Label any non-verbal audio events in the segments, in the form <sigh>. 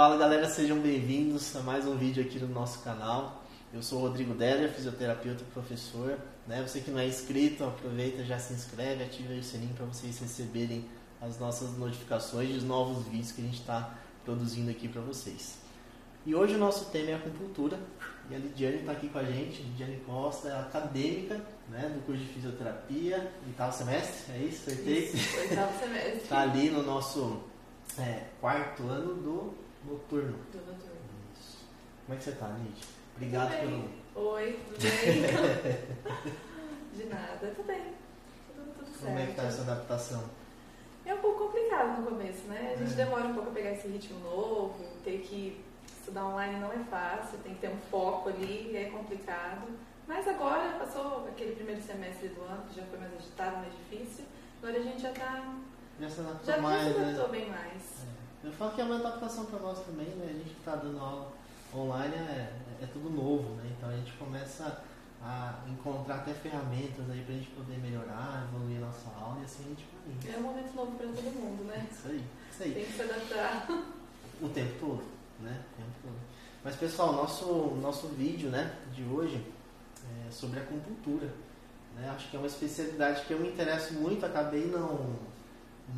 Fala galera, sejam bem-vindos a mais um vídeo aqui no nosso canal. Eu sou o Rodrigo Deller, fisioterapeuta e professor. Né? Você que não é inscrito, aproveita, já se inscreve, ativa o sininho para vocês receberem as nossas notificações dos novos vídeos que a gente está produzindo aqui para vocês. E hoje o nosso tema é acupuntura e a Lidiane está aqui com a gente. Lidiane Costa é acadêmica né, do curso de fisioterapia, oitavo semestre, é isso? Acertei? Oitavo semestre. Está ali no nosso é, quarto ano do noturno. Do noturno. Isso. Como é que você está, Lid? Obrigado pelo. Oi, tudo bem? <laughs> <laughs> de nada, tudo bem. Tudo, tudo certo. Como é que está essa adaptação? É um pouco complicado no começo, né? A gente é. demora um pouco a pegar esse ritmo novo, ter que estudar online não é fácil, tem que ter um foco ali, é complicado. Mas agora passou aquele primeiro semestre do ano, que já foi mais agitado, mais difícil. Agora a gente já está. Já se adaptou já, mais. Já se adaptou né? bem mais. É. Eu falo que é uma adaptação para nós também, né? A gente está dando aula online, é, é, tudo novo, né? Então a gente começa a encontrar até ferramentas aí para a gente poder melhorar, evoluir a nossa aula e assim a gente vai. É um momento novo para todo mundo, né? Isso aí, isso aí. Tem que se adaptar. O tempo todo, né? O tempo todo. Mas pessoal, nosso, nosso vídeo né, de hoje é sobre acupuntura. Né? Acho que é uma especialidade que eu me interesso muito, acabei não,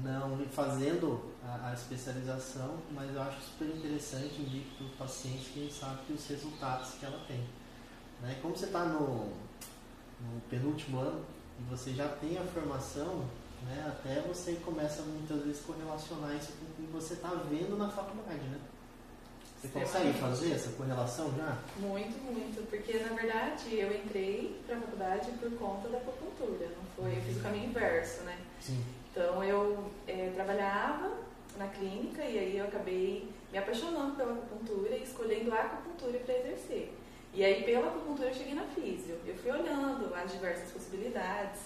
não fazendo a, a especialização, mas eu acho super interessante, indico para os pacientes quem sabe que os resultados que ela tem. Né? Como você está no, no penúltimo ano e você já tem a formação, né? até você começa muitas vezes correlacionar isso com o que você está vendo na faculdade, né? Você consegue fazer essa correlação já? Muito, muito. Porque, na verdade, eu entrei para a faculdade por conta da acupuntura. Não foi, eu fiz o caminho inverso, né? Sim. Então, eu é, trabalhava na clínica e aí eu acabei me apaixonando pela acupuntura e escolhendo a acupuntura para exercer. E aí, pela acupuntura, eu cheguei na físio. Eu fui olhando as diversas possibilidades,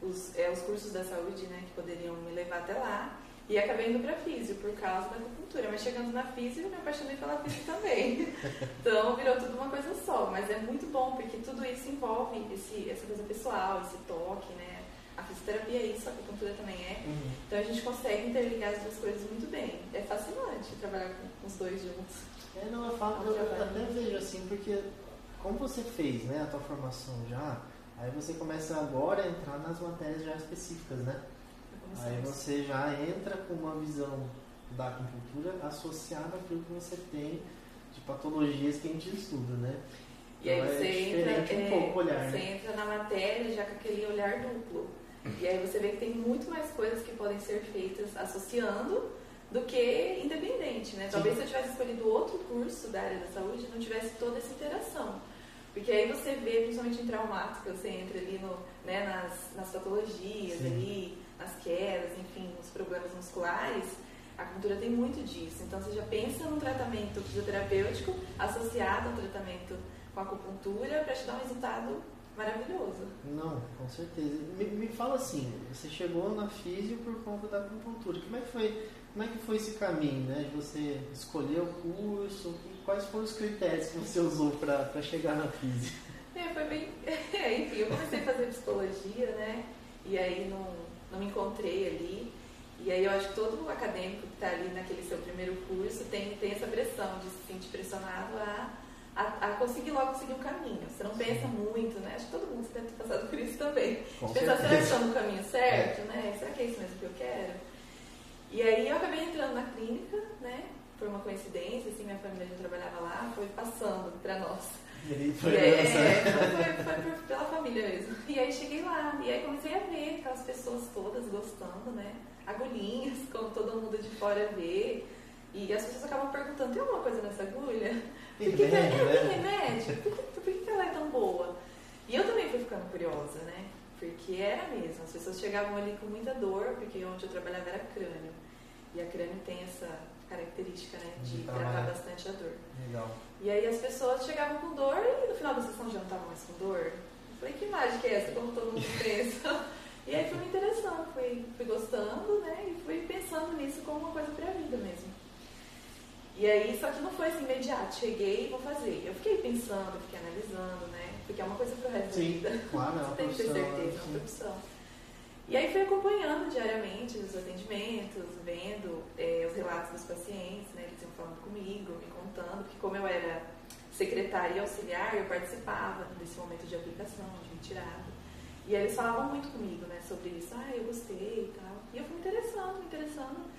os, é, os cursos da saúde né, que poderiam me levar até lá. E acabei indo para físio por causa da acupuntura. Mas chegando na físio, eu me apaixonei pela físio também. <laughs> então, virou tudo uma coisa só. Mas é muito bom, porque tudo isso envolve esse, essa coisa pessoal, esse toque, né? A fisioterapia é isso, a acupuntura também é. Uhum. Então, a gente consegue interligar as duas coisas muito bem. É fascinante trabalhar com os dois juntos. É, não, eu falo, eu, eu até vejo assim, porque como você fez né, a tua formação já, aí você começa agora a entrar nas matérias já específicas, né? Aí você já entra com uma visão da acupuntura associada àquilo que você tem de patologias que a gente estuda, né? E aí então, você é entra, um pouco olhar, você né? entra na matéria já com aquele olhar duplo. E aí você vê que tem muito mais coisas que podem ser feitas associando do que independente, né? Talvez se eu tivesse escolhido outro curso da área da saúde, não tivesse toda essa interação. Porque aí você vê, principalmente em traumática, você entra ali no, né, nas, nas patologias, Sim. ali, nas quedas, enfim, nos problemas musculares. A acupuntura tem muito disso. Então você já pensa num tratamento fisioterapêutico associado a um tratamento com acupuntura para te dar um resultado maravilhoso. Não, com certeza. Me, me fala assim, você chegou na físio por conta da acupuntura. Como é que foi como é que foi esse caminho, né? De você escolher o curso? Quais foram os critérios que você usou para chegar na física? É, foi bem. <laughs> É, enfim, eu comecei a fazer psicologia, né? E aí não, não me encontrei ali. E aí eu acho que todo acadêmico que está ali naquele seu primeiro curso tem, tem essa pressão de se sentir pressionado a, a, a conseguir logo seguir um caminho. Você não pensa muito, né? Acho que todo mundo deve ter passado por isso também. Com Pensar, será que estou no caminho certo, é. né? Será que é isso mesmo que eu quero? E aí eu acabei entrando na clínica, né? Por uma coincidência, assim, minha família já trabalhava lá, foi passando para nós. E foi, e aí, é, foi, foi, foi, pela família mesmo. E aí cheguei lá, e aí comecei a ver aquelas pessoas todas gostando, né? Agulhinhas, como todo mundo de fora vê. E as pessoas acabam perguntando, tem alguma coisa nessa agulha? Tem que, remédio, é, tem remédio? Por que, por que ela é tão boa? E eu também fui ficando curiosa, né? Porque era mesmo, as pessoas chegavam ali com muita dor, porque onde eu trabalhava era crânio. E a crânio tem essa característica, né, de, de tratar bastante a dor. Legal. E aí as pessoas chegavam com dor e no final da sessão já não estavam mais com dor. Eu falei, que mágica é essa, como todo mundo pensa? <laughs> e aí foi me interessando, fui, fui gostando, né, e fui pensando nisso como uma coisa para a vida mesmo. E aí, só que não foi assim imediato, cheguei e vou fazer. Eu fiquei pensando, fiquei analisando, né? Porque é uma coisa pro resto Sim, da vida. Claro, é <laughs> Você tem que ter certeza, é uma profissão. E aí fui acompanhando diariamente os atendimentos, vendo é, os relatos dos pacientes, né? Eles iam falando comigo. interessando, porque como eu era secretária e auxiliar, eu participava desse momento de aplicação, de retirada. E aí eles falavam muito comigo, né, sobre isso. Ah, eu gostei e tal. E eu fui me interessando, me interessando.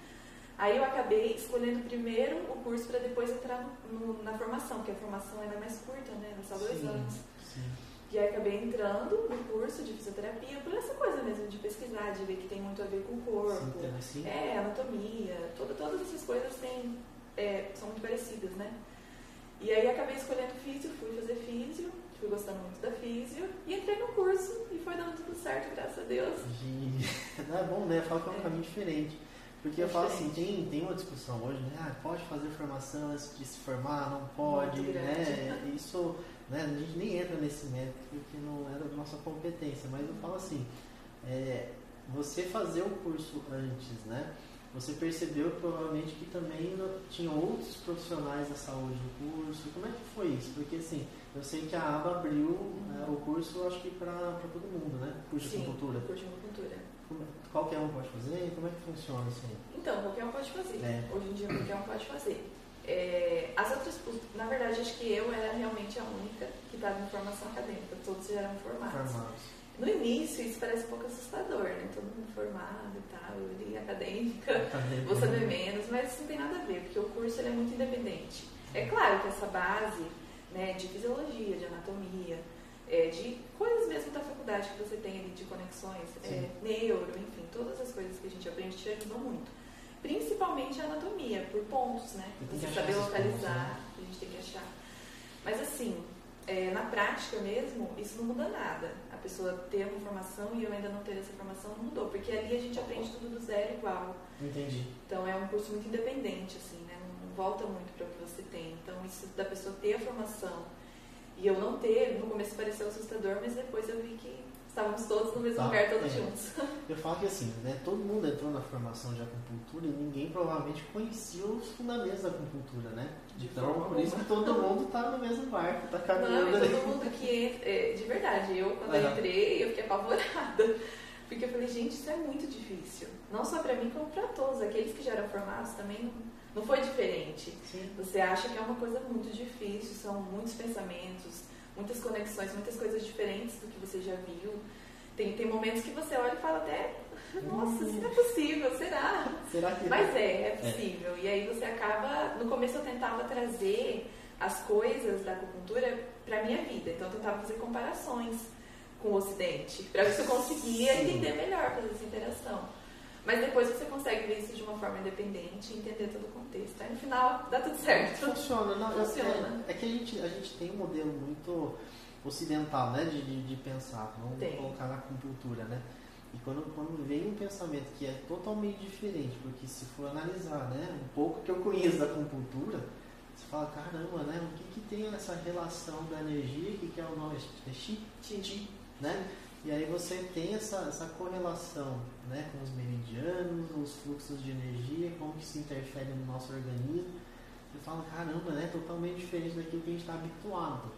Aí eu acabei escolhendo primeiro o curso para depois entrar no, na formação, porque a formação era mais curta, né, só dois sim, anos. Sim. E aí acabei entrando no curso de fisioterapia por essa coisa mesmo de pesquisar, de ver que tem muito a ver com o corpo, sim, é, anatomia, toda, todas essas coisas têm, é, são muito parecidas, né? E aí acabei escolhendo físio, fui fazer físio, fui gostando muito da físio e entrei no curso e foi dando tudo certo, graças a Deus. <laughs> Não é bom, né? Fala que é um é. caminho diferente. Porque é eu falo assim, tem, tem uma discussão hoje, né? Ah, pode fazer formação antes de se formar, não pode, né? Isso né? A gente nem entra nesse mérito porque não era da nossa competência, mas eu falo assim, é, você fazer o curso antes, né? Você percebeu provavelmente que também tinha outros profissionais da saúde no curso. Como é que foi isso? Porque assim, eu sei que a ABA abriu né, o curso, acho que para todo mundo, né? Curso Sim, de cultura. Curso de cultura. Qualquer um pode fazer? Como é que funciona isso aí? Então, qualquer um pode fazer. É. Hoje em dia, qualquer um pode fazer. É, as outras, na verdade, acho que eu era realmente a única que estava em formação acadêmica, todos já eram formados. formados. No início, isso parece um pouco assustador, né? Todo mundo formado e tal, eu li acadêmica, vou saber menos, mas isso não tem nada a ver, porque o curso ele é muito independente. É claro que essa base né, de fisiologia, de anatomia, é, de coisas mesmo da faculdade que você tem ali, de conexões, é, neuro, enfim, todas as coisas que a gente aprende te ajudam muito. Principalmente a anatomia, por pontos, né? Você saber localizar, pontos, né? a gente tem que achar. Mas assim, é, na prática mesmo, isso não muda nada. A pessoa ter uma formação e eu ainda não ter essa formação não mudou, porque ali a gente aprende tudo do zero igual. Entendi. Então é um curso muito independente, assim, né? Não volta muito para o que você tem. Então isso da pessoa ter a formação e eu não ter, no começo pareceu assustador, mas depois eu vi que Estávamos todos no mesmo tá, lugar, todos é. juntos. <laughs> Eu falo que assim, né, todo mundo entrou na formação de acupuntura e ninguém provavelmente conhecia os fundamentos da acupuntura, né? De então, por isso que todo mundo está no mesmo barco, está caminhando Não, todo mundo que <laughs> entra, é, de verdade, eu quando uhum. eu entrei, eu fiquei apavorada. <laughs> Porque eu falei, gente, isso é muito difícil. Não só para mim, como para todos. Aqueles que já eram formados também não, não foi diferente. Sim. Você acha que é uma coisa muito difícil, são muitos pensamentos, muitas conexões, muitas coisas diferentes do que você já viu. Tem, tem momentos que você olha e fala até, nossa, isso não é possível, será? Será que Mas é, é, possível. É. E aí você acaba, no começo eu tentava trazer as coisas da acupuntura para minha vida. Então eu tentava fazer comparações com o Ocidente, para ver se eu conseguia Sim. entender melhor, fazer essa interação. Mas depois você consegue ver isso de uma forma independente e entender todo o contexto. Aí no final dá tudo certo. Funciona, não, Funciona. É, é, que a gente, a gente tem um modelo muito ocidental, né, de, de, de pensar, vamos tem. colocar na acupuntura, né? E quando, quando vem um pensamento que é totalmente diferente, porque se for analisar, né, um pouco que eu conheço da acupuntura, você fala, caramba, né, o que, que tem essa relação da energia, o que, que é o nome? É chi? Chi, chi né? E aí você tem essa, essa correlação né, com os meridianos, os fluxos de energia, como que se interfere no nosso organismo. Você fala, caramba, né? Totalmente diferente daquilo que a gente está habituado.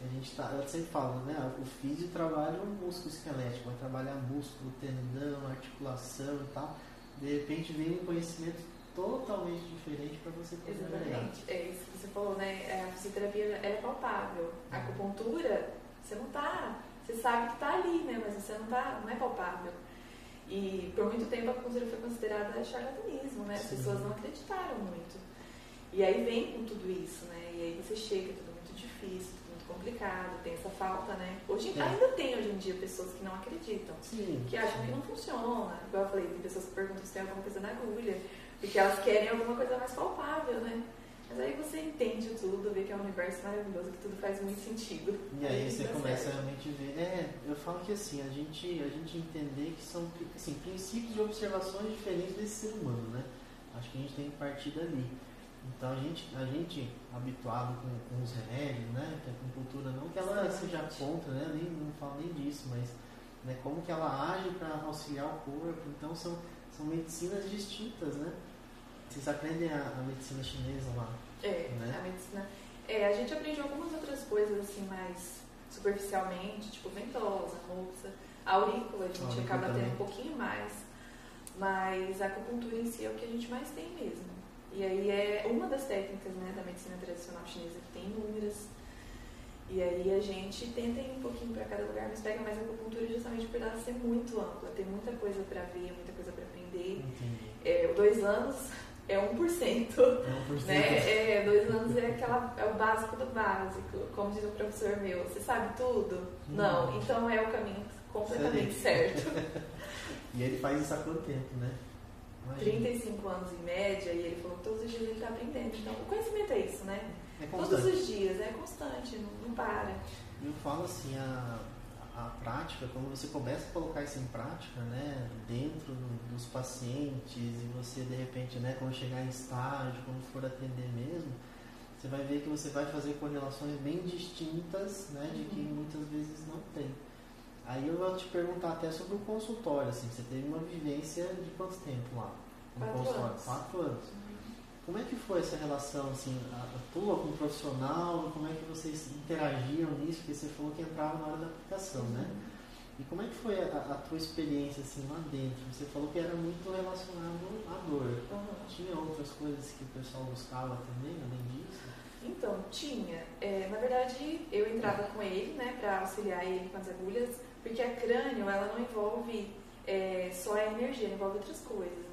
A gente tá, eu sempre falo, né? O físico trabalha o músculo esquelético, vai trabalhar músculo, tendão, articulação e tal. De repente vem um conhecimento totalmente diferente para você poder Exatamente. É isso que você falou, né? É, a fisioterapia é palpável. A acupuntura, você não está você sabe que está ali, né? Mas você não, tá, não é palpável. E por muito tempo a acupuntura foi considerada charlatanismo, né? As Sim. pessoas não acreditaram muito. E aí vem com tudo isso, né? E aí você chega, tudo muito difícil, tudo muito complicado, tem essa falta, né? Hoje, é. Ainda tem hoje em dia pessoas que não acreditam, Sim. que acham que não funciona. Igual eu falei, tem pessoas que perguntam se tem alguma coisa na agulha, porque elas querem alguma coisa mais palpável, né? Mas aí você entende tudo, vê que é um universo maravilhoso, que tudo faz muito sentido. E aí, você começa certo. a realmente ver. É, eu falo que assim, a gente, a gente entender que são assim, princípios de observações diferentes desse ser humano, né? Acho que a gente tem que partir dali. Então a gente, a gente habituado com, com os remédios, né? Que a acupuntura não que ela Sim, seja contra, né? Nem, não falo nem disso, mas né, como que ela age para auxiliar o corpo. Então são, são medicinas distintas, né? Vocês aprendem a, a medicina chinesa lá? É, né? a medicina. É, a gente aprende algumas outras coisas assim mais superficialmente, tipo ventosa, moxa, aurícula, a gente acaba também. tendo um pouquinho mais. Mas a acupuntura em si é o que a gente mais tem mesmo. E aí é uma das técnicas né, da medicina tradicional chinesa que tem inúmeras. E aí a gente tenta ir um pouquinho para cada lugar, mas pega mais a acupuntura justamente por ela ser muito ampla, tem muita coisa para ver, muita coisa para aprender. É, dois anos é 1%. É 1%. Né? É, dois anos é, aquela, é o básico do básico. Como diz o professor meu, você sabe tudo? Não, Não. então é o caminho completamente certo. <laughs> e ele faz isso há quanto tempo, né? Imagina. 35 anos em média, e ele falou que todos os dias ele está aprendendo. Então, o conhecimento é isso, né? É todos os dias, é constante, não, não para. Eu falo assim, a, a prática, quando você começa a colocar isso em prática, né, dentro dos pacientes e você de repente, né, quando chegar em estágio, quando for atender mesmo, você vai ver que você vai fazer correlações bem distintas, né, de que uhum. muitas vezes não tem. Aí eu vou te perguntar até sobre o consultório, assim, você teve uma vivência de quanto tempo lá? No Quatro consultório? Anos. Quatro anos. Como é que foi essa relação, assim, a, a tua com o profissional, como é que vocês interagiam nisso? Porque você falou que entrava na hora da aplicação, né? uhum. né? E como é que foi a, a, tua experiência, assim, lá dentro? Você falou que era muito relacionado à dor. Uhum. Tinha outras coisas que o pessoal buscava também, além disso? Então, tinha. É, na verdade, eu entrava com ele, né, para auxiliar ele com as agulhas, porque a crânio, ela não envolve é, só a energia, ela envolve outras coisas.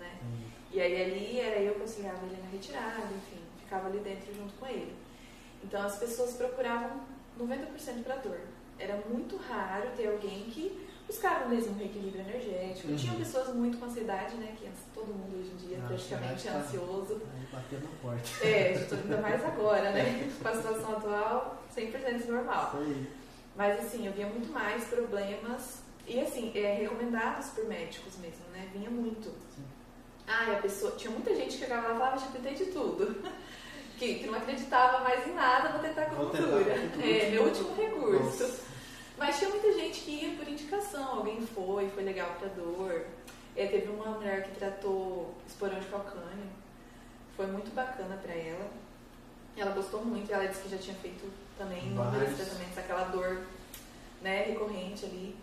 E aí ali era eu que auxiliava ele na retirada, enfim, ficava ali dentro junto com ele. Então as pessoas procuravam 90% para dor. Era muito raro ter alguém que buscava mesmo um reequilíbrio energético. Uhum. Tinha pessoas muito com ansiedade, né? Que todo mundo hoje em dia ah, praticamente é ansioso. Bater na porta. É, ainda mais agora, né? <laughs> com a situação atual, 100% normal. Mas assim, eu via muito mais problemas e assim, é, recomendados por médicos mesmo, né? Vinha muito. Sim. Ah, a pessoa. Tinha muita gente que chegava lá e falava, já tentei de tudo. <laughs> que, que não acreditava mais em nada, vou tentar acupuntura. É, meu último recurso. Nossa. Mas tinha muita gente que ia por indicação, alguém foi, foi legal pra dor. É, teve uma mulher que tratou esporão de calcânio, foi muito bacana pra ela. Ela gostou muito, ela disse que já tinha feito também inúmeros tratamentos, aquela dor né, recorrente ali.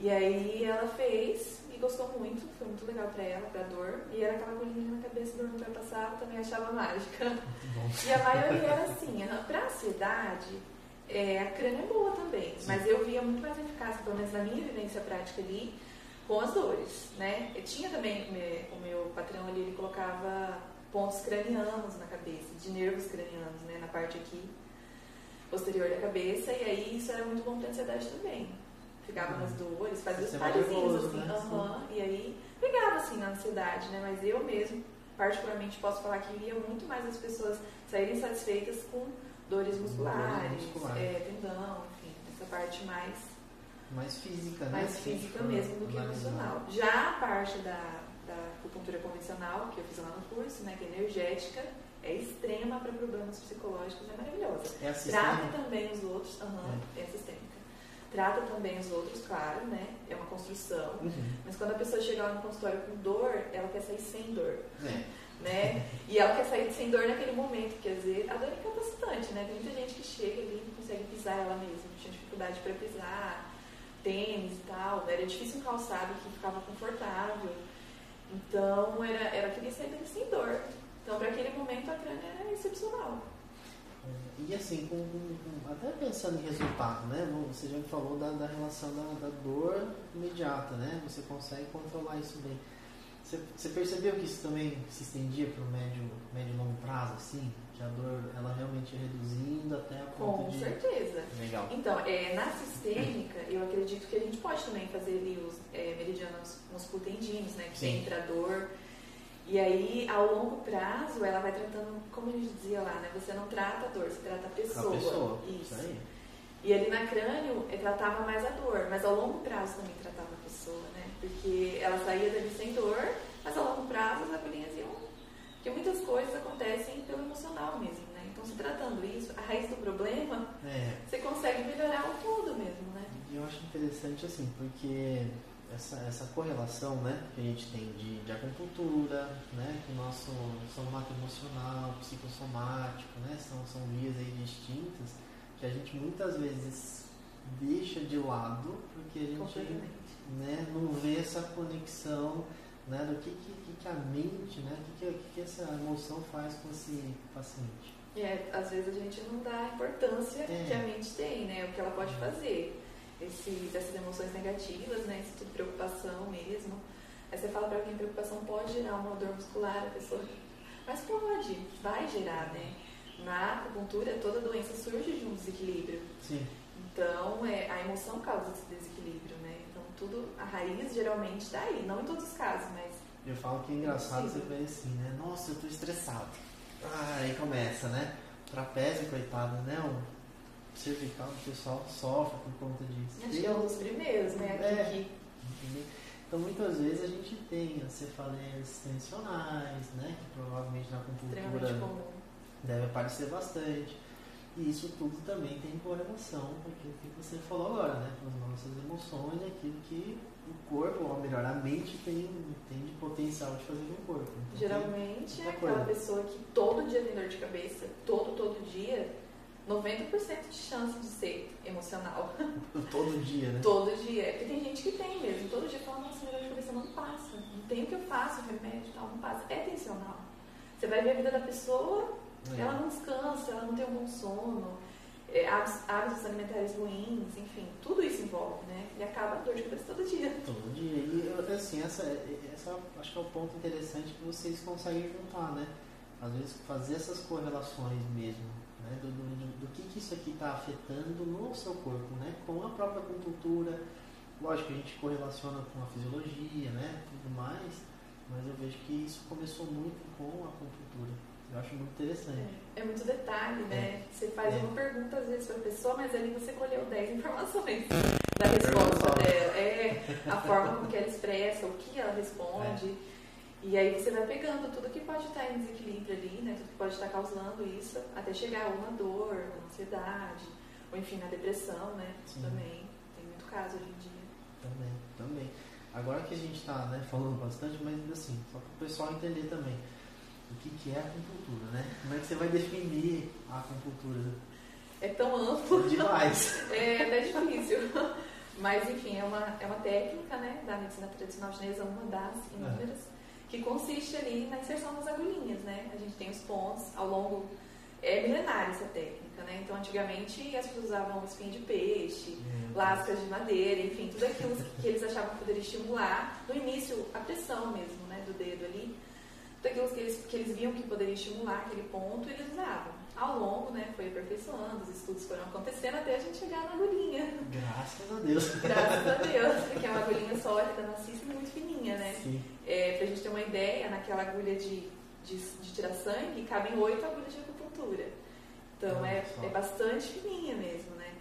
E aí ela fez e gostou muito, foi muito legal pra ela, pra dor. E era aquela colinha na cabeça, dor não vai passar, também achava mágica. E a maioria era assim, pra ansiedade, é, a crânio é boa também, Sim. mas eu via muito mais eficácia, pelo menos na minha vivência prática ali, com as dores, né? Eu tinha também, o meu patrão ali, ele colocava pontos cranianos na cabeça, de nervos cranianos, né? Na parte aqui, posterior da cabeça, e aí isso era muito bom pra ansiedade também ficava nas dores, fazia os parezinhos assim, né? uhum, e aí pegava assim na ansiedade, né? Mas eu mesmo, particularmente, posso falar que via muito mais as pessoas saírem satisfeitas com dores musculares, muscular. é, tendão, enfim, essa parte mais mais física, né? Mais física mesmo do que emocional. Já a parte da, da acupuntura convencional, que eu fiz lá no curso, né, que é energética, é extrema para problemas psicológicos, é maravilhosa. É Trata também os outros, uhum, é. é sistêmica trata também os outros, claro, né? É uma construção. Uhum. Mas quando a pessoa chega lá no consultório com dor, ela quer sair sem dor. É. Né? E ela quer sair sem dor naquele momento, quer dizer, a dor é incapacitante, né? Tem muita gente que chega ali e não consegue pisar ela mesma, tinha dificuldade para pisar, tênis e tal, né? era difícil um calçado que ficava confortável. Então, era, era querer sair sem dor. Então, para aquele momento, a crânio era excepcional. E assim, com, com, até pensando em resultado, né? Você já me falou da, da relação da, da, dor imediata, né? Você consegue controlar isso bem. Você, você percebeu que isso também se estendia para o médio, médio e longo prazo, assim? Que a dor, ela realmente ia reduzindo até a ponto Com de... certeza. Legal. Então, é, na sistêmica, eu acredito que a gente pode também fazer ali os é, meridianos musculotendinos, né? Que Sim. entra a dor e aí, ao longo prazo, ela vai tratando, como a gente dizia lá, né? Você não trata a dor, você trata a pessoa. A pessoa. Isso. Isso aí. E ali na crânio, eu tratava mais a dor, mas ao longo prazo também tratava a pessoa, né? Porque ela saía dali sem dor, mas ao longo prazo as agulhinhas iam. Porque muitas coisas acontecem pelo emocional mesmo, né? Então, se tratando isso, a raiz do problema, é. você consegue melhorar o todo mesmo, né? E eu acho interessante assim, porque essa, essa correlação né, que a gente tem de, de acupuntura, né, com o nosso somato emocional, psicossomático, né, são, são vias aí distintas que a gente muitas vezes deixa de lado porque a gente né, não vê essa conexão né, do que, que, que a mente, né, o que, que, que essa emoção faz com esse paciente. É, às vezes a gente não dá a importância É. que a mente tem, né? O que ela pode fazer. Essas emoções negativas, né? Isso tudo preocupação mesmo. Aí você fala pra alguém, preocupação pode gerar uma dor muscular, a pessoa. Mas pode, vai gerar, né? Na acupuntura, toda doença surge de um desequilíbrio. Sim. Então, é, a emoção causa esse desequilíbrio, né? Então, tudo, a raiz geralmente está aí. Não em todos os casos, mas Eu falo que é engraçado você ver assim, né? Nossa, eu tô estressado. Ah, aí começa, né? Trapézio, coitado, né? Cervical do pessoal sofre por conta disso. acho que é um dos primeiros, né? É. Então muitas vezes a gente tem as cefaleias tensionais, né? Que provavelmente na acupuntura deve aparecer bastante. E isso tudo também tem correlação com aquilo que você falou agora, né? Com as nossas emoções, aquilo que o corpo, ou melhor, a mente tem, tem de potencial de fazer no corpo. Então, Geralmente é aquela pessoa que todo dia tem dor de cabeça, todo, todo dia, 90% de chance de ser emocional. <laughs> Todo dia, né? Todo dia. É porque tem gente que tem mesmo. Todo dia fala, nossa, minha dor de cabeça não passa. Não tem o que eu faço, remédio e tal, não passa. É tensional. Você vai ver a vida da pessoa, É. ela não descansa, ela não tem um bom sono, é, hábitos, alimentares ruins, enfim, tudo isso envolve, né? E acaba a dor de cabeça todo dia. Todo dia. E assim, essa, essa acho que é o ponto interessante que vocês conseguem juntar, né? Às vezes fazer essas correlações mesmo, né? Do, do, do- que, que isso aqui está afetando no seu corpo, né? Com a própria acupuntura. Lógico, a gente correlaciona com a fisiologia, né? Tudo mais. Mas eu vejo que isso começou muito com a acupuntura. Eu acho muito interessante. É muito detalhe, né? Você faz É. uma pergunta às vezes para a pessoa, mas ali você colheu 10 informações <laughs> da resposta dela. É a forma com que ela expressa, o que ela responde. E aí você vai pegando tudo que pode estar em desequilíbrio ali, né? Tudo que pode estar causando isso, até chegar ou na dor, ou na ansiedade, ou enfim, na depressão, né? Sim. Também. Tem muito caso hoje em dia. Também, também. Agora que a gente está né, falando bastante, mas assim, só para o pessoal entender também o que, que é acupuntura, né? Como é que você vai definir a acupuntura? É tão amplo. Demais. <laughs> É até difícil. Mas, enfim, é uma, é uma técnica né, da medicina tradicional chinesa, uma das inúmeras, que consiste ali na inserção das agulhinhas, né? A gente tem os pontos ao longo... É milenária essa técnica, né? Então, antigamente, as pessoas usavam espinha de peixe, lascas de madeira, enfim, tudo aquilo que eles achavam que poderia estimular. No início, a pressão mesmo, né, do dedo ali. Tudo aquilo que eles, que eles viam que poderia estimular aquele ponto, eles usavam. Ao longo, né, foi aperfeiçoando, os estudos foram acontecendo até a gente chegar na agulhinha. Graças a Deus. Graças a Deus, porque é uma agulhinha sólida, maciça e muito fininha, né? Sim. É, pra gente ter uma ideia, naquela agulha de, de, de tirar sangue, cabem oito agulhas de acupuntura. Então é, é bastante fininha mesmo, né?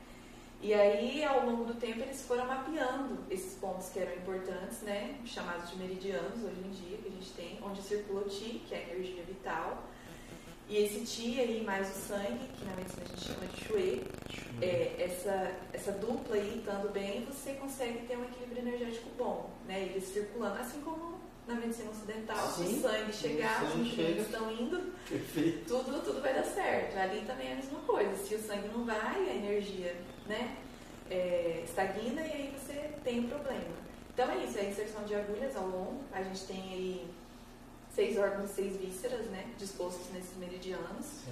E aí, ao longo do tempo, eles foram mapeando esses pontos que eram importantes, né? Chamados de meridianos hoje em dia, que a gente tem, onde circula o Ti, que é a energia vital. E esse Ti aí, mais o sangue, que na medicina a gente chama de Shui, é, essa, essa dupla aí estando bem, você consegue ter um equilíbrio energético bom, né? Eles circulando, assim como na medicina ocidental, se Sim, o sangue chegar, o os nutrientes estão indo, Perfeito. tudo, tudo vai dar certo. Ali também é a mesma coisa. Se o sangue não vai, a energia né, é, estagna e aí você tem um problema. Então é isso, é a inserção de agulhas ao longo. A gente tem aí seis órgãos e seis vísceras, né, dispostos nesses meridianos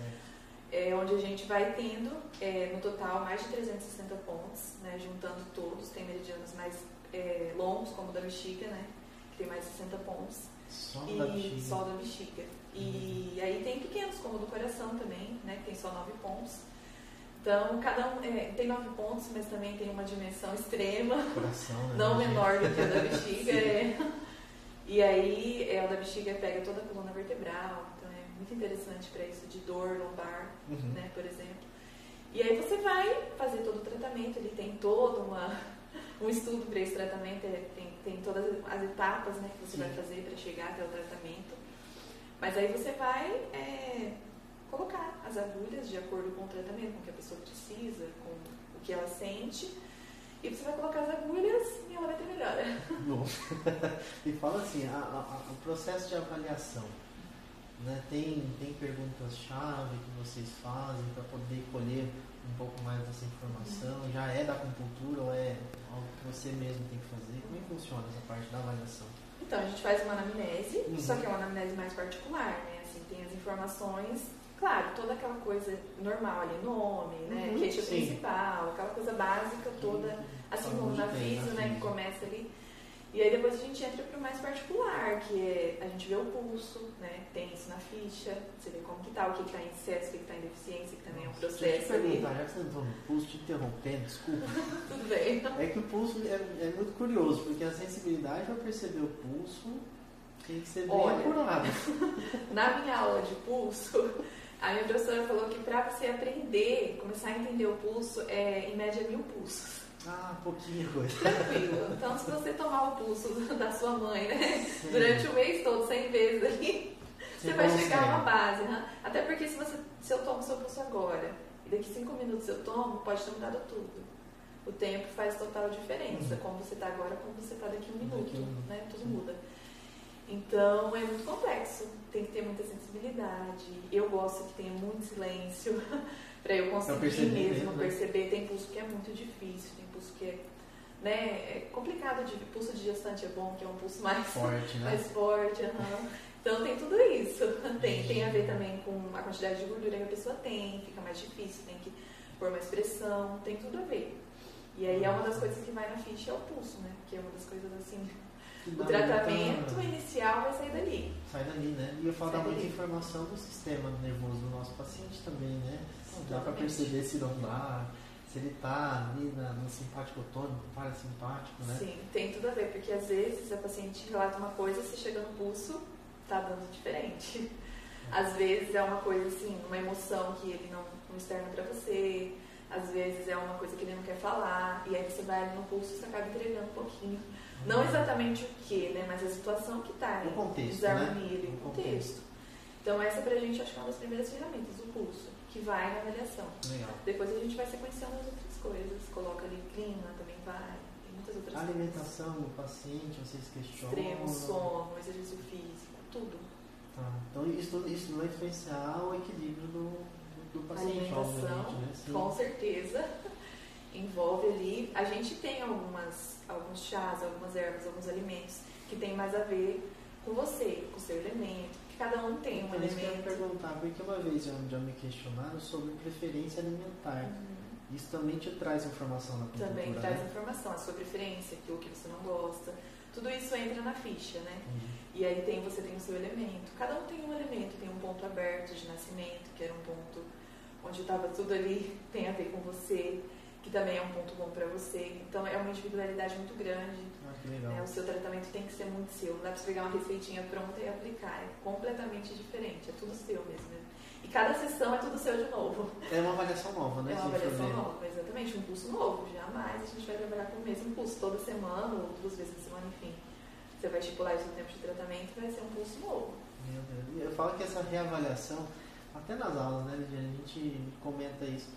é, onde a gente vai tendo, é, no total, mais de 360 pontos, né, juntando todos. Tem meridianos mais é, longos, como o da bexiga, né, que tem mais de 60 pontos, Só e da bexiga. só da bexiga. E aí tem pequenos, como o do coração também, né, que tem só 9 pontos. Então, cada um é, tem 9 pontos, mas também tem uma dimensão extrema, Coração, né? não menor do que a da <laughs> bexiga. É. E aí, é, o da bexiga pega toda a coluna vertebral, então é muito interessante para isso de dor lombar Uhum. né, por exemplo. E aí você vai fazer todo o tratamento, ele tem todo uma, <laughs> um estudo para esse tratamento, tem, tem todas as etapas né, que você Sim. vai fazer para chegar até o tratamento. Mas aí você vai é, colocar as agulhas de acordo com o tratamento, com o que a pessoa precisa, com o que ela sente. E você vai colocar as agulhas e ela vai ter melhora. Bom. <laughs> e fala assim, a- a- o processo de avaliação, né? Tem, tem perguntas-chave que vocês fazem para poder colher um pouco mais dessa informação? Uhum. Já é da acupuntura ou é algo que você mesmo tem que fazer? Como é que funciona essa parte da avaliação? Então, a gente faz uma anamnese, Uhum. só que é uma anamnese mais particular, né? Assim, tem as informações, claro, toda aquela coisa normal ali, nome, né? Uhum, Queixa sim. principal, aquela coisa básica toda, assim como na na né? Que começa ali. E aí depois a gente entra para o mais particular, que é a gente vê o pulso, né? Tem isso na ficha, você vê como que tá, o que está em excesso, o que está em deficiência, que também é um Deixa eu processo perguntar, já que você entrou no pulso, te interrompendo, desculpa. <laughs> Tudo bem. É que o pulso é, é muito curioso, porque a sensibilidade para perceber o pulso tem que ser bem Olha. <laughs> Na minha aula de pulso, a minha professora falou que para você aprender, começar a entender o pulso, é em média mil pulsos. Ah, pouquinha coisa. Tranquilo. Então, se você tomar o pulso <laughs> da sua mãe, né? Sim. Durante o mês todo, 100 vezes ali, você, vai chegar a uma base. né? Até porque se, você, se eu tomo seu pulso agora e daqui 5 minutos eu tomo, pode ter mudado tudo. O tempo faz total diferença. Uhum. Como você está agora, como você está daqui a um Daqui minuto. a um minuto. Né? Tudo muda. Então é muito complexo, tem que ter muita sensibilidade. Eu gosto que tenha muito silêncio <laughs> para eu conseguir perceber mesmo mesmo, né? perceber. Tem pulso que é muito difícil, tem pulso que é, né, é complicado de pulso de gestante é bom, que é um pulso mais Forte, né? mais forte, aham. Então tem tudo isso. <laughs> Tem, tem a ver também com a quantidade de gordura que a pessoa tem, fica mais difícil, tem que pôr mais pressão, tem tudo a ver. E aí é uma das coisas que vai na ficha é o pulso, né? Que é uma das coisas assim. O tratamento muita- inicial vai sair dali. Sai dali, né? E eu falo dá muita informação do sistema nervoso do nosso paciente também, né? Dá para perceber se não dá, se ele tá ali na, no simpático tônico, parasimpático, né? Sim, tem tudo a ver, porque às vezes a paciente relata uma coisa, se chega no pulso, tá dando diferente. Às vezes é uma coisa assim, uma emoção que ele não, não externa pra você, às vezes é uma coisa que ele não quer falar, e aí você vai ali no pulso e você acaba entregando um pouquinho. Não exatamente o que, né? Mas a situação que tá O contexto, né? ali, O contexto. Então essa pra gente acho que é uma das primeiras ferramentas, o pulso, que vai na avaliação. Legal. Depois a gente vai sequenciando as outras coisas, coloca ali clima, também vai, tem muitas outras A coisas. alimentação do paciente, vocês questionam. Extremo, sono, exercício físico, tudo. Tá. Então isso, isso vai influenciar o equilíbrio do, do, do paciente, Alimentação, obviamente, né? Sim. com certeza, envolve ali. A gente tem algumas, alguns chás, algumas ervas, alguns alimentos que tem mais a ver com você, com o seu elemento, que cada um tem um Então, que eu elemento. perguntar, porque uma vez já, já me questionaram sobre preferência alimentar. Uhum. Isso também te traz informação na acupuntura, Também traz né? informação, a sua preferência, aquilo que você não gosta. Tudo isso entra na ficha, né? Entendi. E aí tem, você tem o seu elemento. Cada um tem um elemento, tem um ponto aberto de nascimento, que era um ponto onde estava tudo ali, <laughs> tem a ver com você, que também é um ponto bom para você. Então é uma individualidade muito grande. Ah, que legal. né? O seu tratamento tem que ser muito seu. Não dá para você pegar uma receitinha pronta e aplicar. É completamente diferente. É tudo seu mesmo. né? E cada sessão é tudo seu de novo. É uma avaliação nova, né? É uma avaliação nova, exatamente. Um pulso novo. Jamais a gente vai trabalhar com o mesmo pulso toda semana ou duas vezes na semana, enfim. Você vai estipular isso no tempo de tratamento e vai ser um pulso novo. Meu Deus. Eu falo que essa reavaliação, até nas aulas, né, Lidiane, a gente comenta isso.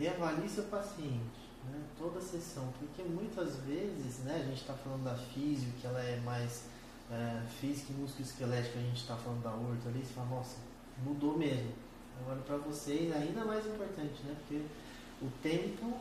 Reavalie seu paciente, né? Toda sessão, porque muitas vezes, né, a gente está falando da físio, que ela é mais é, física e músculo-esquelética, a gente está falando da orto ali, você fala, nossa, mudou mesmo. Agora para vocês ainda mais importante, né? Porque o tempo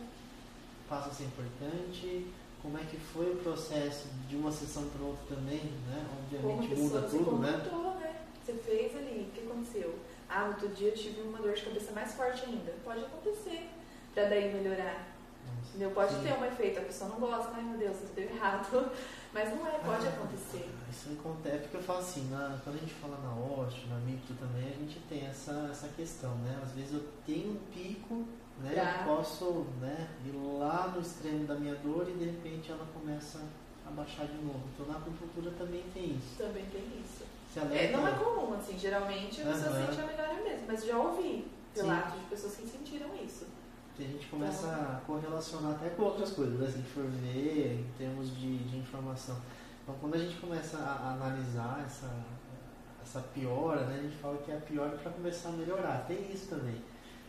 passa a ser importante, como é que foi o processo de uma sessão para outra também, né? A Obviamente muda tudo, né? né? Você fez ali, o que aconteceu? Ah, outro dia eu tive uma dor de cabeça mais forte ainda. Pode acontecer, pra daí melhorar. Entendeu? Pode sim. ter um efeito, a pessoa não gosta, ai meu Deus, isso deu errado. <laughs> Mas não é, pode Ah, acontecer. Isso acontece, porque eu falo assim, na- quando a gente fala na osteo, na micro também, a gente tem essa, essa questão, né? Às vezes eu tenho um pico, né? Tá. Eu posso né, ir lá no extremo da minha dor e de repente ela começa a baixar de novo. Então na acupuntura também tem isso. Também tem isso. É, alerta, não é comum, assim, geralmente a pessoa Aham. sente a melhora mesmo, mas já ouvi relatos de pessoas que sentiram isso. Que a gente começa a correlacionar até com outras coisas, né? Se a gente for ver em termos de, de informação. Então, quando a gente começa a, a analisar essa, essa piora, né? A gente fala que é a piora para começar a melhorar. Tem isso também.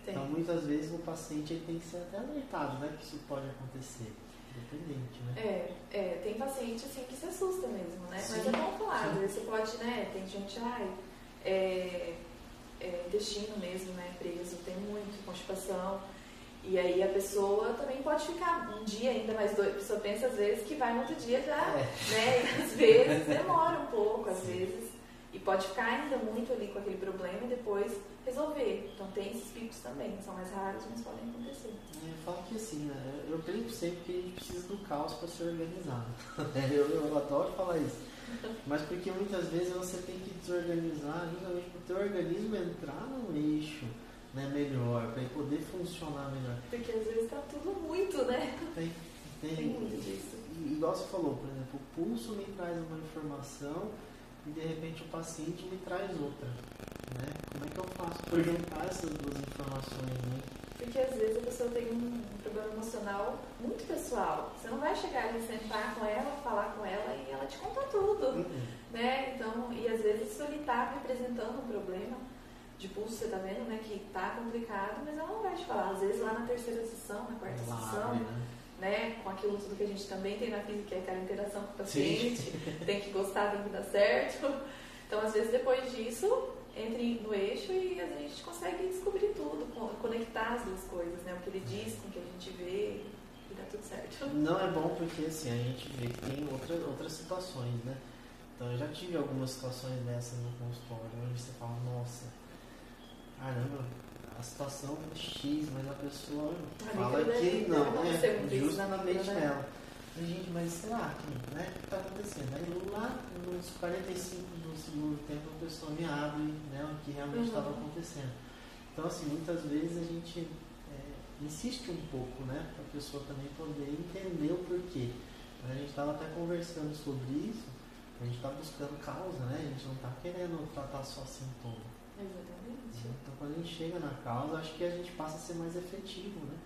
Tem. Então, muitas vezes o paciente ele tem que ser até alertado, né? Que isso pode acontecer. Independente, né? É, é, tem paciente assim que se assusta mesmo, né? Sim, Mas é bom falar, você pode, né? Tem gente, ai, é, é, intestino mesmo, né? Preso, tem muito, constipação. E aí a pessoa também pode ficar um dia ainda mais doido. A pessoa pensa às vezes que vai no outro dia já, É. né? E às vezes <laughs> demora um pouco, às vezes. E pode ficar ainda muito ali com aquele problema e depois resolver. Então tem esses picos também, são mais raros, mas podem acontecer. Eu falo que assim, né, eu brinco sempre que a gente precisa do caos para ser organizado. <laughs> Eu, eu adoro falar isso. Mas porque muitas vezes você tem que desorganizar justamente para o teu organismo entrar no eixo né, melhor, para ele poder funcionar melhor. Porque às vezes tá tudo muito, né? Tem, tem, Tem muito disso. E, igual você falou, por exemplo, o pulso me traz uma informação e de repente o paciente me traz outra. Né? Como é que eu faço para juntar essas duas informações? Né? Porque às vezes a pessoa tem um problema emocional muito pessoal. Você não vai chegar ali, sentar com ela, falar com ela e ela te contar tudo. Uhum. né? Então, e às vezes isso ele está representando um problema de pulso, você tá vendo, né? Que tá complicado, mas ela não vai te falar. Às vezes lá na terceira sessão, na quarta sessão, né? né? Com aquilo tudo que a gente também tem na física, que é aquela interação com o paciente, <laughs> tem que gostar, tem que dar certo. Então, às vezes depois disso, entre no eixo e a gente consegue descobrir tudo, co- conectar as duas coisas, né? O que ele diz com o que a gente vê e dá tudo certo. Não é bom porque assim, a gente vê que tem outra, outras situações, né? Então eu já tive algumas situações dessas no consultório, onde você fala, nossa, caramba, a situação é X, mas a pessoa A fala micro que não, muito é isso na justamente micro, né? nela. Gente, mas sei lá, que, né, o que está acontecendo? Aí lá nos 45 do segundo tempo a pessoa me abre né, o que realmente Uhum. estava acontecendo. Então assim, muitas vezes a gente é, insiste um pouco, né? Para a pessoa também poder entender o porquê. A gente estava até conversando sobre isso, a gente está buscando causa, né? A gente não está querendo tratar só sintoma. Exatamente. Então quando a gente chega na causa, acho que a gente passa a ser mais efetivo, né?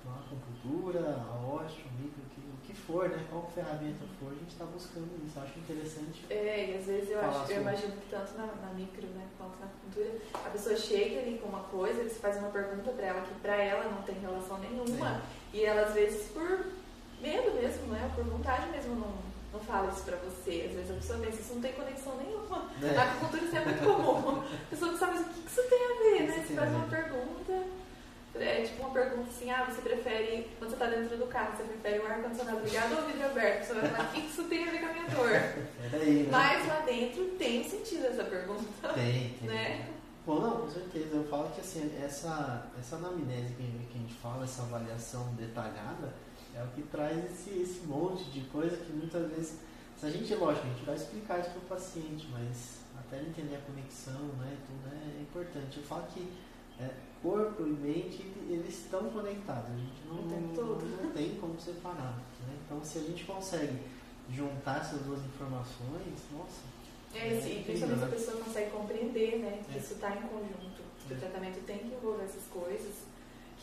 Então a acupuntura, a osteo, o micro, o que, for, né? Qual ferramenta for, a gente está buscando isso. Acho interessante. É, e às vezes eu, acho, eu imagino que tanto na, na micro né, quanto na acupuntura, a pessoa chega ali com uma coisa, você faz uma pergunta pra ela que pra ela não tem relação nenhuma, e ela às vezes por medo mesmo, né, por vontade mesmo, não, não fala isso pra você. Às vezes a pessoa pensa, isso não tem conexão nenhuma. Né? Na acupuntura isso é muito comum. A pessoa não sabe mas o que, que isso tem a ver, né? Você faz uma pergunta. É tipo uma pergunta assim, ah, você prefere, quando você tá dentro do carro, você prefere o ar-condicionado ligado ou o vidro aberto? Você vai falar, o que isso tem a ver com a minha dor? É daí, né? Mas lá dentro tem sentido essa pergunta, Tem, tem. né? Bom, não, com certeza. Eu falo que assim, essa, essa anamnese que a gente fala, essa avaliação detalhada, é o que traz esse, esse monte de coisa que muitas vezes, se a gente, lógico, a gente vai explicar isso para o paciente, mas até ele entender a conexão, né, tudo é importante. Eu falo que é, corpo e mente, eles estão conectados, a gente não, não, tem como separar. Né? Então, se a gente consegue juntar essas duas informações, nossa, É, sim, principalmente se a pessoa consegue compreender, né? Que É. isso está em conjunto. Que É. o tratamento tem que envolver essas coisas.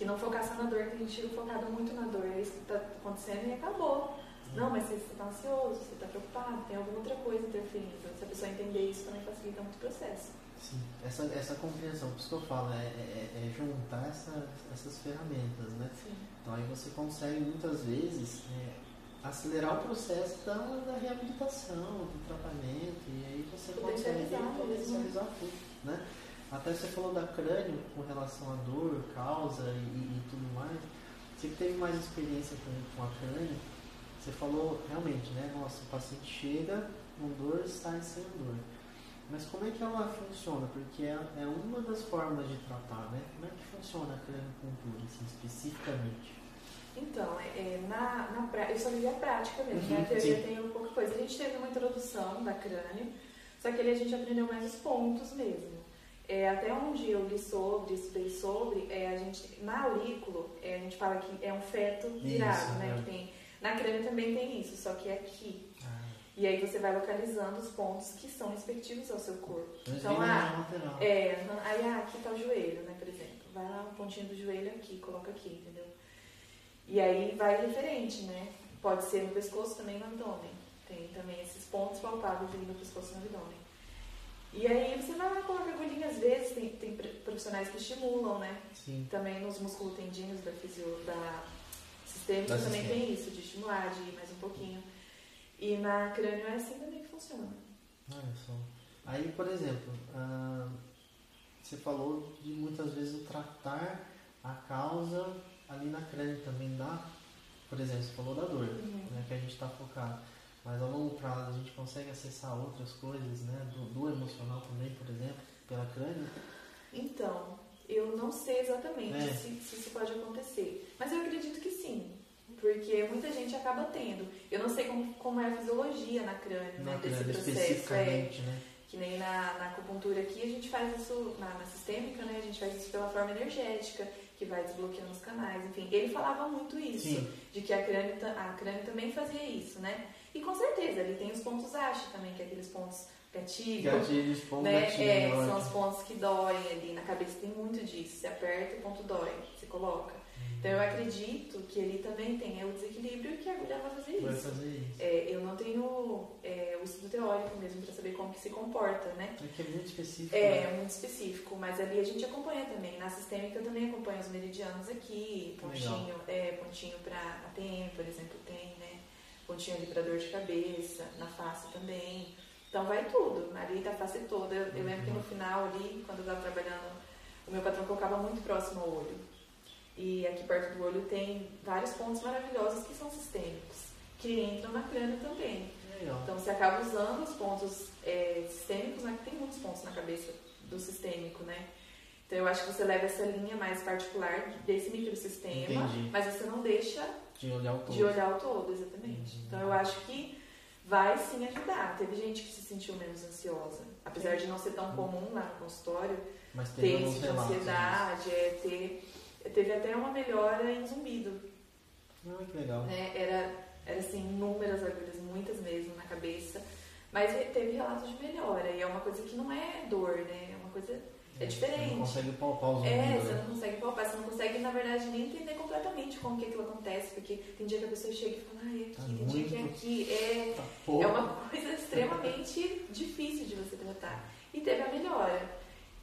Que não focar só na dor, que a gente focado muito na dor. É isso que está acontecendo e acabou. Não, mas você está ansioso, você está preocupado, tem alguma outra coisa interferindo. Se a pessoa entender isso, também facilita muito o processo. Sim, essa, essa compreensão, por isso que eu falo, é, é, é juntar essa, essas ferramentas, né? Sim. Então aí você consegue muitas vezes é, acelerar o processo da, da reabilitação, do tratamento, e aí você consegue Potencializar mesmo. potencializar tudo, né? Até você falou da crânio com relação à dor, causa e, e tudo mais. Você que teve mais experiência com, com a crânio, você falou realmente, né? Nossa, o paciente chega com dor, sai sem dor. Mas como é que ela funciona? Porque é, é uma das formas de tratar, né? Como é que funciona a crâniopuntura, assim, especificamente? Então, é, é, na, na pra- eu só vi a prática mesmo, Uhum, né? A teoria tem um pouco coisa. A gente teve uma introdução da crânio, só que ali a gente aprendeu mais os pontos mesmo. É, até onde eu li sobre, estudei sobre, é, a gente, na aurículo, é, a gente fala que é um feto virado, Isso, né? é. Que tem, na crânio também tem isso, só que é aqui. Ah, E aí você vai localizando os pontos que são respectivos ao seu corpo. então, Então, ah, é, aí ah, aqui tá o joelho, né, por exemplo. Vai lá um pontinho do joelho aqui, coloca aqui, entendeu? E aí vai referente, né? Pode ser no pescoço também no abdômen. Tem também esses pontos palpáveis aí no pescoço e no abdômen. E aí você vai lá, coloca a agulhinha, às vezes tem, tem pr- profissionais que estimulam, né? Sim. Também nos musculotendíneos da fisio, da sistêmica Da também tem isso, de estimular, de ir mais um pouquinho. E na crânio é assim também que funciona. Olha só. Aí, por exemplo, ah, você falou de muitas vezes tratar a causa ali na crânio também dá, por exemplo, você falou da dor, Uhum. né, que a gente está focado. Mas a longo prazo a gente consegue acessar outras coisas, né? Do, do emocional também, por exemplo, pela crânio. Então, eu não sei exatamente É. se, se isso pode acontecer, mas eu acredito que sim, porque muita gente acaba tendo. Eu não sei como, como é a fisiologia na crânio, Na né, desse crânio processo. É, né? que nem na, na acupuntura aqui, a gente faz isso, na, na sistêmica, né, a gente faz isso pela forma energética, que vai desbloqueando os canais, enfim. Ele falava muito isso, Sim. de que a crânio, a crânio também fazia isso, né? E com certeza, ele tem os pontos ASH também, que é aqueles pontos gatilho, Gatilhos, ponto né? gatilho, É, são os pontos que doem ali. Na cabeça tem muito disso. Você aperta, o ponto dói. Você coloca. Então eu acredito que ele também tem é o desequilíbrio que a agulha vai fazer Vai isso. fazer isso. É, eu não tenho é, o estudo teórico mesmo para saber como que se comporta, né? É que é muito específico. É, né? é muito específico, mas ali a gente acompanha também. Na sistêmica eu também acompanho os meridianos aqui, pontinho, é, pontinho para ATM, por exemplo, Pontinho ali para dor de cabeça, na face também. Então vai tudo, ali da face toda. Eu, eu lembro que no final ali, quando eu estava trabalhando, o meu patrão colocava muito próximo ao olho. E aqui perto do olho tem vários pontos maravilhosos que são sistêmicos, que entram na crânio também. Legal. Então você acaba usando os pontos é, sistêmicos, né? que tem muitos pontos na cabeça do sistêmico, né? Então eu acho que você leva essa linha mais particular desse microsistema, Entendi. mas você não deixa De olhar o todo. de olhar o todo, exatamente. Uhum. Então eu acho que vai sim ajudar. Teve gente que se sentiu menos ansiosa, apesar de não ser tão comum lá no consultório, Mas tem ter isso de relatos. ansiedade, é, ter, teve até uma melhora em zumbido. Ah, que legal. né? Era, era assim, inúmeras agulhas, muitas mesmo na cabeça, mas teve relatos de melhora, e é uma coisa que não é dor, né? É uma coisa. É Você diferente. não consegue palpar os É, você né? não consegue palpar, você não consegue, na verdade, nem entender completamente como que aquilo acontece, porque tem dia que a pessoa chega e fala, ah, é aqui, Tá tem dia que é aqui, é, Tá é uma coisa extremamente difícil de você tratar. E teve a melhora.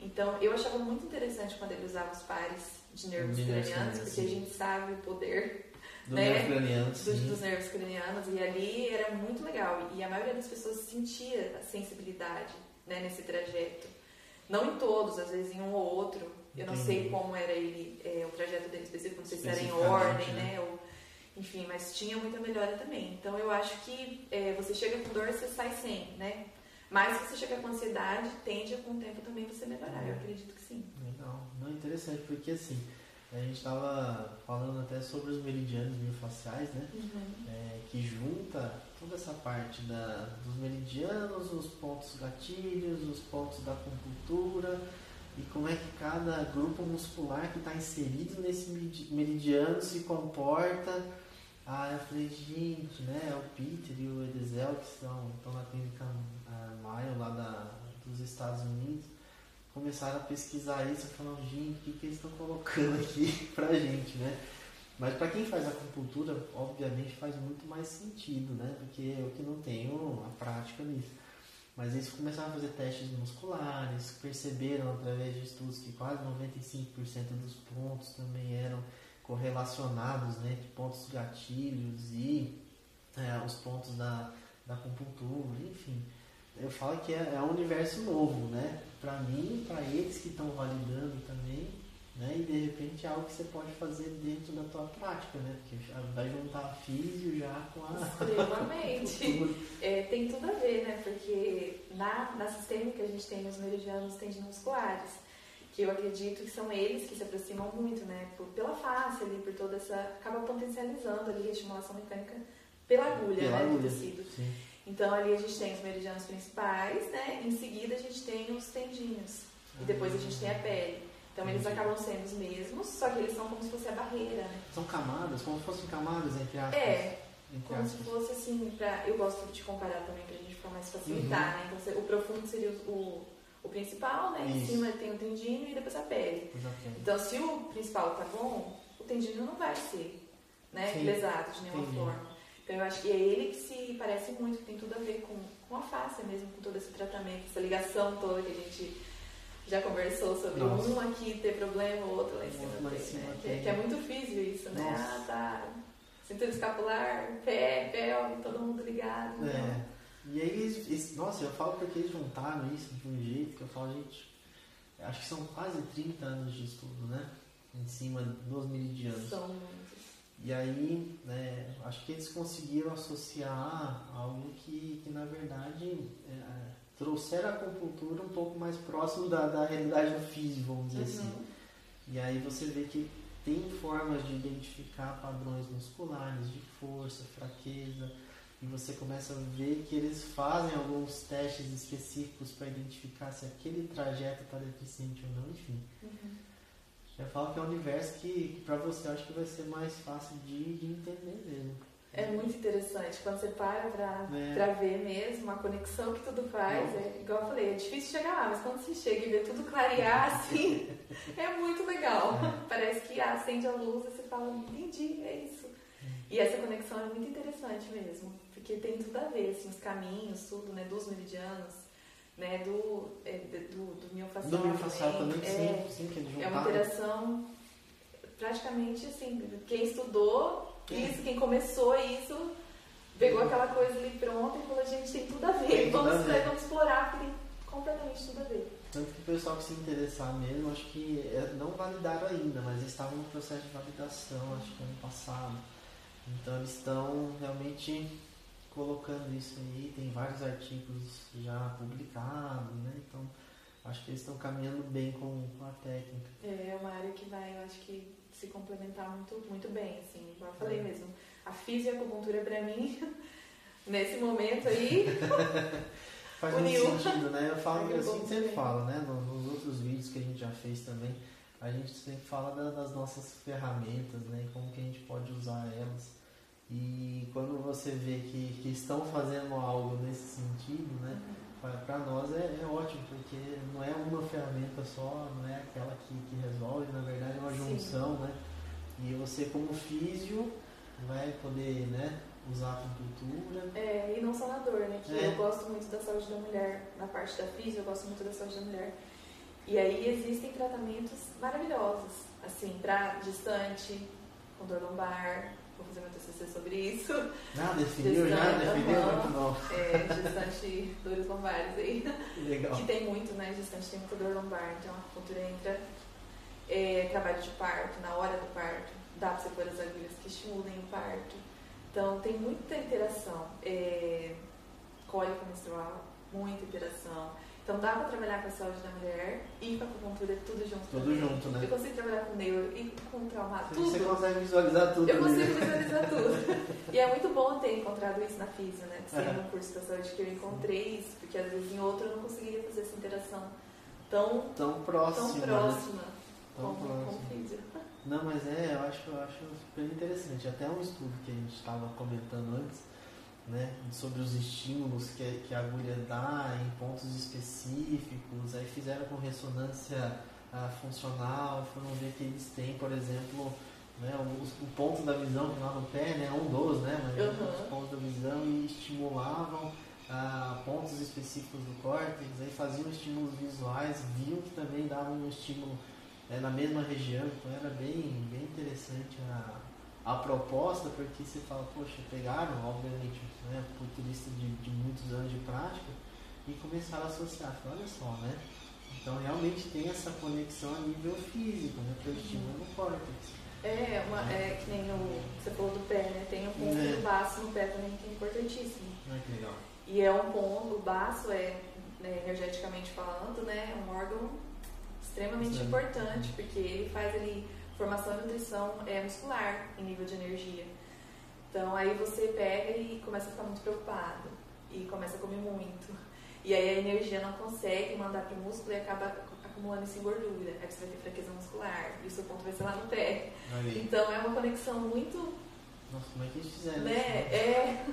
Então, eu achava muito interessante quando ele usava os pares de nervos De cranianos, porque a gente sabe o poder Do né? nervo craniano, dos, dos nervos cranianos, e ali era muito legal. E a maioria das pessoas sentia a sensibilidade né, nesse trajeto. Não em todos, às vezes em um ou outro. Eu não Entendi. sei como era ele, é, o trajeto dele específico, não sei se era em ordem, né? né? Ou, enfim, mas tinha muita melhora também. Então eu acho que é, você chega com dor, você sai sem, né? Mas se você chega com ansiedade, tende a com o tempo também você melhorar. Eu acredito que sim. Legal. Não, interessante, porque assim, a gente estava falando até sobre os meridianos miofasciais, né? É, que junta toda essa parte da, dos meridianos, os pontos gatilhos, os pontos da acupuntura e como é que cada grupo muscular que está inserido nesse meridi- meridiano se comporta. Ah, eu falei, gente, né? O Peter e o Edezel, que estão, estão na clínica ah, Mayo lá da, dos Estados Unidos, começaram a pesquisar isso e falaram, gente, o que, que eles estão colocando aqui <laughs> pra gente, né? Mas para quem faz acupuntura, obviamente faz muito mais sentido, né? Porque eu que não tenho a prática nisso. Mas eles começaram a fazer testes musculares, perceberam através de estudos que quase 95% dos pontos também eram correlacionados, né? Entre pontos gatilhos e é, os pontos da, da acupuntura, enfim. Eu falo que é, é um universo novo, né? Para mim, para eles que estão validando também, né? E de repente é algo que você pode fazer dentro da tua prática, né? Porque vai juntar a físio já com a Extremamente. <laughs> É, tem tudo a ver, né? Porque na, na sistêmica a gente tem os meridianos tendinomusculares, que eu acredito que são eles que se aproximam muito, né? Por, pela face ali, por toda essa. acaba potencializando ali a estimulação mecânica pela agulha, Pela né? agulha, Do tecido. sim. Então ali a gente tem os meridianos principais, né? Em seguida a gente tem os tendinhos. E depois a gente tem a pele. Então eles acabam sendo os mesmos, só que eles são como se fosse a barreira, né? São camadas, como se fossem camadas, entre aspas. É, entre como se aspas. fosse assim, pra, eu gosto de comparar também pra gente ficar mais facilitar, Uhum. né? Então, você- o profundo seria o, o, principal, né? Em Isso. cima tem o tendinho e depois a pele. Exatamente. Então, se o principal tá bom, o tendinho não vai ser, né? Sim. Lesado de nenhuma forma. Então, eu acho que é ele que se parece muito, que tem tudo a ver com, com a face mesmo, com todo esse tratamento, essa ligação toda que a gente já conversou sobre Nossa. um aqui ter problema, o outro lá em cima lá ter, cima né? Que, que é muito físico isso, né? Nossa. Ah, tá. Cintura escapular, pé, pé, todo mundo ligado. É. E aí, eles, eles- nossa, eu falo porque eles juntaram isso de um jeito que eu falo, gente, acho que são quase 30 anos de estudo, né? em cima dos meridianos. São. E aí, né, acho que eles conseguiram associar algo que, que na verdade, é, trouxeram a acupuntura um pouco mais próximo da, da realidade do físico, vamos dizer assim. Uhum. E aí você vê que tem formas de identificar padrões musculares, de força, fraqueza, e você começa a ver que eles fazem alguns testes específicos para identificar se aquele trajeto está deficiente ou não, enfim. Uhum. Já falo que é um universo que, que para você acho que vai ser mais fácil de, de entender mesmo. É muito interessante quando você para pra, É. pra ver mesmo a conexão que tudo faz. É, igual eu falei, é difícil chegar lá, mas quando você chega e vê tudo clarear <laughs> assim, é muito legal. Parece que acende a luz e você fala, entendi, é isso. E essa conexão é muito interessante mesmo, porque tem tudo a ver, assim, os caminhos, tudo, né, dos meridianos, né, do, é, do, do miofascial Do miofascial também, é, sim, sim, que é uma interação praticamente assim, quem estudou É. isso, quem começou isso, pegou aquela coisa ali pronta e falou, gente, tem tudo a ver, Tem tudo vamos, a ver. vamos explorar, porque tem completamente tudo a ver. Tanto que o pessoal que se interessar mesmo, acho que é, não validaram ainda, mas eles estavam no processo de validação, acho que ano passado. Então eles estão realmente colocando isso aí, tem vários artigos já publicados, né? Então acho que eles estão caminhando bem com, com a técnica. É uma área que vai, eu acho que, se complementar muito, muito bem, assim, como eu falei É. mesmo. A fisioacupuntura pra mim, <laughs> nesse momento aí, <laughs> Faz <laughs> Uniu. muito sentido, né? Eu falo, Uniu assim sempre falo, né? Nos, outros vídeos que a gente já fez também, a gente sempre fala da- das nossas ferramentas, né? E como que a gente pode usar elas. E quando você vê que, que estão fazendo algo nesse sentido, né? Para nós é, é ótimo, porque não é uma ferramenta só, não é aquela que, que resolve, na verdade é uma Sim. junção, né? E você como físio vai poder, né? Usar a acupuntura. É, e não só na dor, né? Que É. eu gosto muito da saúde da mulher, na parte da física, eu gosto muito da saúde da mulher. E aí existem tratamentos maravilhosos, assim, pra distante, com dor lombar, vou fazer meu TCC sobre isso, Ah, definiu já? Definiu? aham. Muito bom. é, gestante, dores lombares aí, Legal. que tem muito, né? Gestante tem muita dor lombar, então a acupuntura entra, é, trabalho de parto, na hora do parto, dá pra você pôr as agulhas que estimulem o parto. Então tem muita interação. É, cólica menstrual, muita interação. Então dá pra trabalhar com a saúde da mulher e com a acupuntura tudo junto. Tudo também. junto, né? Eu consigo trabalhar com neuro e com trauma, Você tudo. consegue visualizar tudo Eu ali, né? consigo visualizar <laughs> tudo. E é muito bom ter encontrado isso na Físio, né? Ser Aham. no curso da saúde que eu encontrei isso, porque às vezes em outro eu não conseguiria fazer essa interação tão, Tão próximo. tão né? próxima Tão como, como próximo. Físio. Não, mas é, eu acho, eu acho super interessante. Até um estudo que a gente estava comentando antes, né, sobre os estímulos que, que a agulha dá em pontos específicos, aí fizeram com ressonância ah, funcional, foram ver que eles têm, por exemplo, né, o, o ponto da visão lá no pé, né, um dos, né, mas Uhum. os pontos da visão e estimulavam ah, pontos específicos do córtex, aí faziam estímulos visuais, viam que também davam um estímulo é, na mesma região, então era bem, bem interessante a, a proposta, porque você fala, poxa, pegaram, obviamente, né, culturistas de, de muitos anos de prática e começaram a associar, olha só, né? Então realmente tem essa conexão a nível físico, né? Que é o estímulo no córtex. É, uma, é que nem o, você falou do pé, né? Tem um ponto É. do baço no pé também que é importantíssimo. Olha que legal. E é um ponto, o baço é, né, energeticamente falando, né, é um órgão extremamente importante, porque ele faz ali formação e nutrição é, muscular em nível de energia. Então aí você pega e começa a ficar muito preocupado e começa a comer muito. E aí a energia não consegue mandar para o músculo e acaba acumulando isso em gordura. Aí você vai ter fraqueza muscular e o seu ponto vai ser lá no pé. Aí. Então é uma conexão muito, Nossa, como é que eles fizeram né, isso? é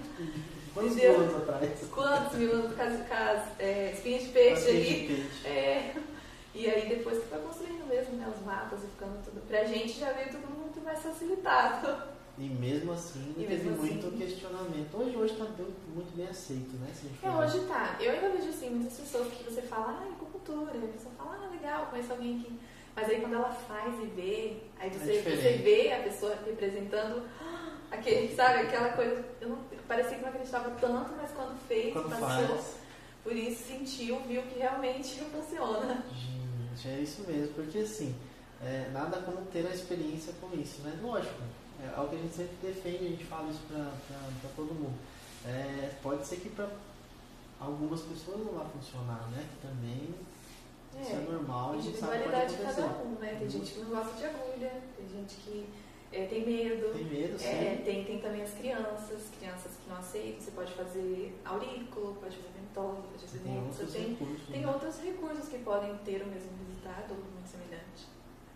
Quantos entendeu? anos atrás? Quantos mil anos caso caso, é, espinha de peixe Bastante ali. peixe. É. E aí depois que foi construindo mesmo, né, os mapas e ficando tudo. Pra gente já veio tudo muito mais facilitado. E mesmo assim, E teve mesmo muito assim- questionamento. Hoje, hoje tá bem- muito bem aceito, né? É, hoje tá. Eu ainda vejo assim, muitas pessoas que você fala, ah, acupuntura, a pessoa fala, ah, legal, conheço alguém que. Mas aí quando ela faz e vê, aí você, É você vê a pessoa representando ah, <gasps> aquele, sabe, aquela coisa. Eu não, parecia que não acreditava tanto, mas quando fez, Quando passou, faz. por isso sentiu, viu que realmente <laughs> funciona. Gente, é isso mesmo, porque assim, é, nada como ter a experiência com isso, né? Lógico, é algo que a gente sempre defende, a gente fala isso para todo mundo. É, pode ser que para algumas pessoas não vá funcionar, né? Que também é, isso é normal, a gente sabe pode acontecer. de cada um, né? Tem gente que não gosta de agulha, tem gente que é, tem medo. Tem medo, sim. É, tem, tem também as crianças, crianças que não aceitam. Você pode fazer aurículo, pode fazer ventosa, pode fazer tem outros tem, recursos, tem né? outros recursos que podem ter o mesmo resultado ou muito semelhante.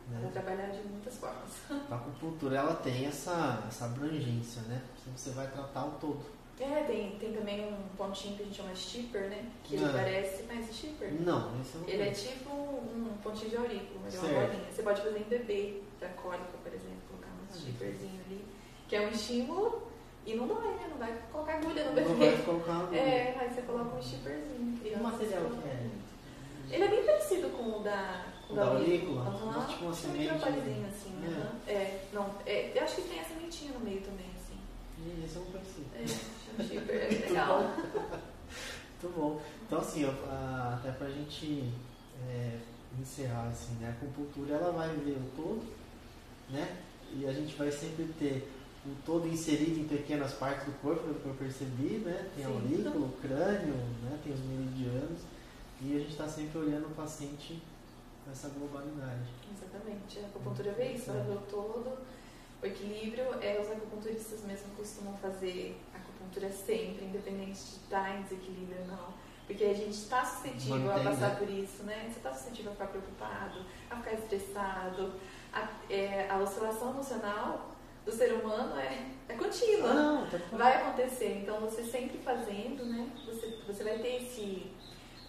Né? Para trabalhar de muitas formas. <laughs> A acupuntura ela tem essa, essa abrangência, né? Você vai tratar o todo. É, tem, tem também um pontinho que a gente chama shipper, né? Que ele parece mais shipper. Não, esse não Ele é tipo um, pontinho de aurículo, mas certo. é uma bolinha. Você pode fazer em bebê, pra cólica, por exemplo, colocar um ah, shipperzinho ali, que é um estímulo e não dói, né? Não vai colocar agulha no bebê. Não vai colocar agulha. <laughs> É, mas você coloca um shipperzinho. Que material que é? Ele é bem parecido com o da, com o da aurícula. Uhum. Tipo uma semente. Assim. É. Uhum. é. Não, é, eu acho que tem a sementinha no meio também, assim. E esse é um parecido. É. Super legal. <laughs> Muito bom. Então, assim, até para a gente é, encerrar, assim, né? A acupuntura ela vai ver o todo, né? E a gente vai sempre ter o todo inserido em pequenas partes do corpo, pelo que eu percebi, né? Tem a aurícula, o crânio, né? Tem os meridianos. E a gente está sempre olhando o paciente com essa globalidade. Exatamente. A acupuntura vê isso, ela vê o todo. O equilíbrio, é, os acupunturistas mesmo costumam fazer acupuntura sempre, independente de estar em desequilíbrio ou não. Porque a gente está suscetível Mantém, a passar né? por isso, né? Você está suscetível a ficar preocupado, a ficar estressado. A, é, a oscilação emocional do ser humano é, é contínua. Não, tá vai acontecer. Então, você sempre fazendo, né? Você, você vai ter esse.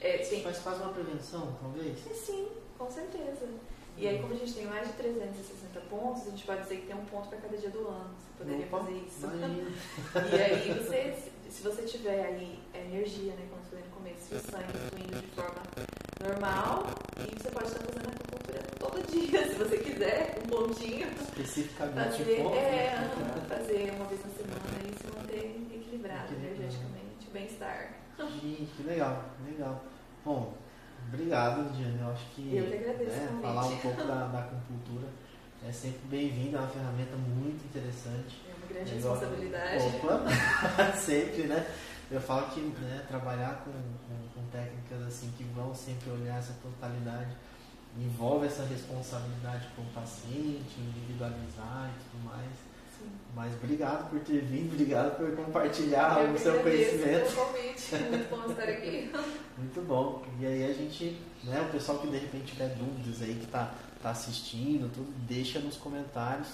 É. Mas faz uma prevenção, talvez? Sim, com certeza. E aí, como a gente tem mais de 360 pontos, a gente pode dizer que tem um ponto para cada dia do ano. Você poderia Opa, fazer isso. e aí, você, se você tiver aí energia, né, como eu falei no começo, o sangue fluindo de forma normal, e você pode estar fazendo acupuntura todo dia, <laughs> se você quiser, um pontinho. Especificamente fazer, ponto, é, né? fazer uma vez na semana e se manter equilibrado energeticamente, bem-estar. Gente, que legal, legal. Bom, Obrigado, Diane. Eu acho que, Eu que agradeço, né, falar um <laughs> pouco da, da acupuntura é sempre bem-vindo, é uma ferramenta muito interessante. É uma grande é responsabilidade. Opa, <laughs> sempre, né? Eu falo que né, trabalhar com, com, com, técnicas assim que vão sempre olhar essa totalidade envolve essa responsabilidade com o paciente, individualizar e tudo mais. Mas obrigado por ter vindo, obrigado por compartilhar Eu o seu conhecimento. convite, muito bom estar aqui. <laughs> muito bom. E aí a gente, né, o pessoal que de repente tiver dúvidas aí, que está tá assistindo, tudo, deixa nos comentários,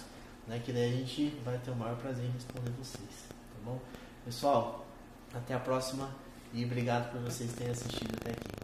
né, que daí a gente vai ter o maior prazer em responder vocês, tá bom? Pessoal, até a próxima e obrigado por vocês terem assistido até aqui.